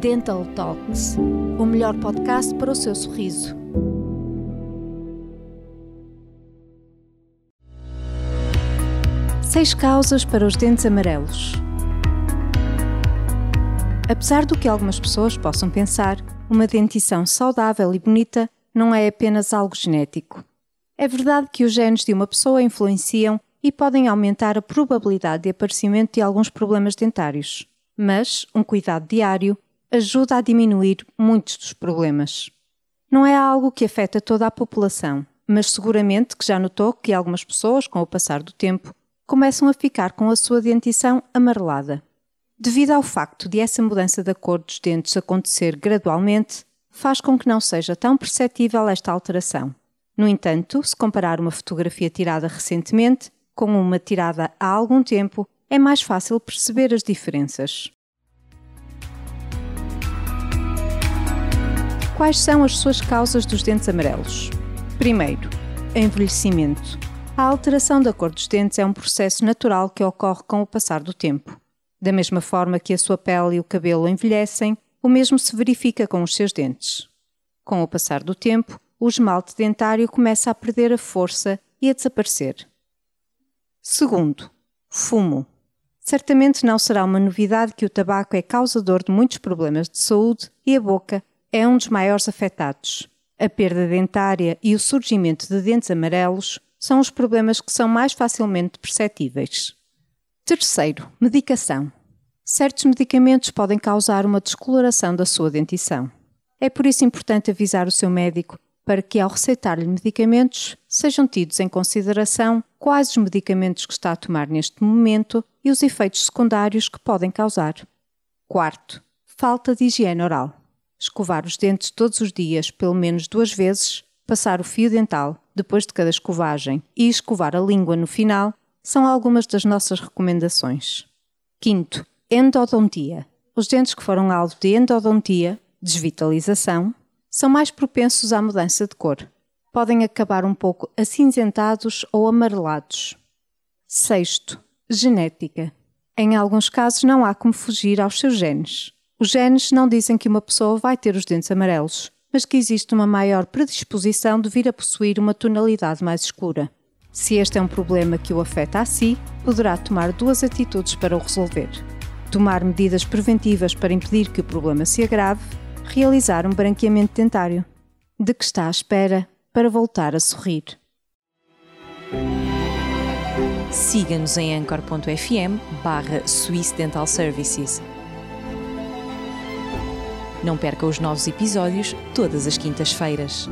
Dental Talks, o melhor podcast para o seu sorriso. Seis causas para os dentes amarelos. Apesar do que algumas pessoas possam pensar, uma dentição saudável e bonita não é apenas algo genético. É verdade que os genes de uma pessoa influenciam e podem aumentar a probabilidade de aparecimento de alguns problemas dentários, mas um cuidado diário ajuda a diminuir muitos dos problemas. Não é algo que afeta toda a população, mas seguramente que já notou que algumas pessoas, com o passar do tempo, começam a ficar com a sua dentição amarelada. Devido ao facto de essa mudança da cor dos dentes acontecer gradualmente, faz com que não seja tão perceptível esta alteração. No entanto, se comparar uma fotografia tirada recentemente com uma tirada há algum tempo, é mais fácil perceber as diferenças. Quais são as suas causas dos dentes amarelos? Primeiro, envelhecimento. A alteração da cor dos dentes é um processo natural que ocorre com o passar do tempo. Da mesma forma que a sua pele e o cabelo envelhecem, o mesmo se verifica com os seus dentes. Com o passar do tempo, o esmalte dentário começa a perder a força e a desaparecer. Segundo, fumo. Certamente não será uma novidade que o tabaco é causador de muitos problemas de saúde e a boca é um dos maiores afetados. A perda dentária e o surgimento de dentes amarelos são os problemas que são mais facilmente perceptíveis. Terceiro, medicação. Certos medicamentos podem causar uma descoloração da sua dentição. É por isso importante avisar o seu médico para que, ao receitar-lhe medicamentos, sejam tidos em consideração quais os medicamentos que está a tomar neste momento e os efeitos secundários que podem causar. Quarto, falta de higiene oral. Escovar os dentes todos os dias, pelo menos duas vezes, passar o fio dental depois de cada escovagem e escovar a língua no final são algumas das nossas recomendações. Quinto, endodontia. Os dentes que foram alvo de endodontia, desvitalização, são mais propensos à mudança de cor. Podem acabar um pouco acinzentados ou amarelados. Sexto, genética. Em alguns casos não há como fugir aos seus genes. Os genes não dizem que uma pessoa vai ter os dentes amarelos, mas que existe uma maior predisposição de vir a possuir uma tonalidade mais escura. Se este é um problema que o afeta a si, poderá tomar duas atitudes para o resolver: tomar medidas preventivas para impedir que o problema se agrave realizar um branqueamento dentário. De que está à espera para voltar a sorrir? Siga-nos em anchor.fm barra Swiss Dental Services. Não perca os novos episódios todas as quintas-feiras.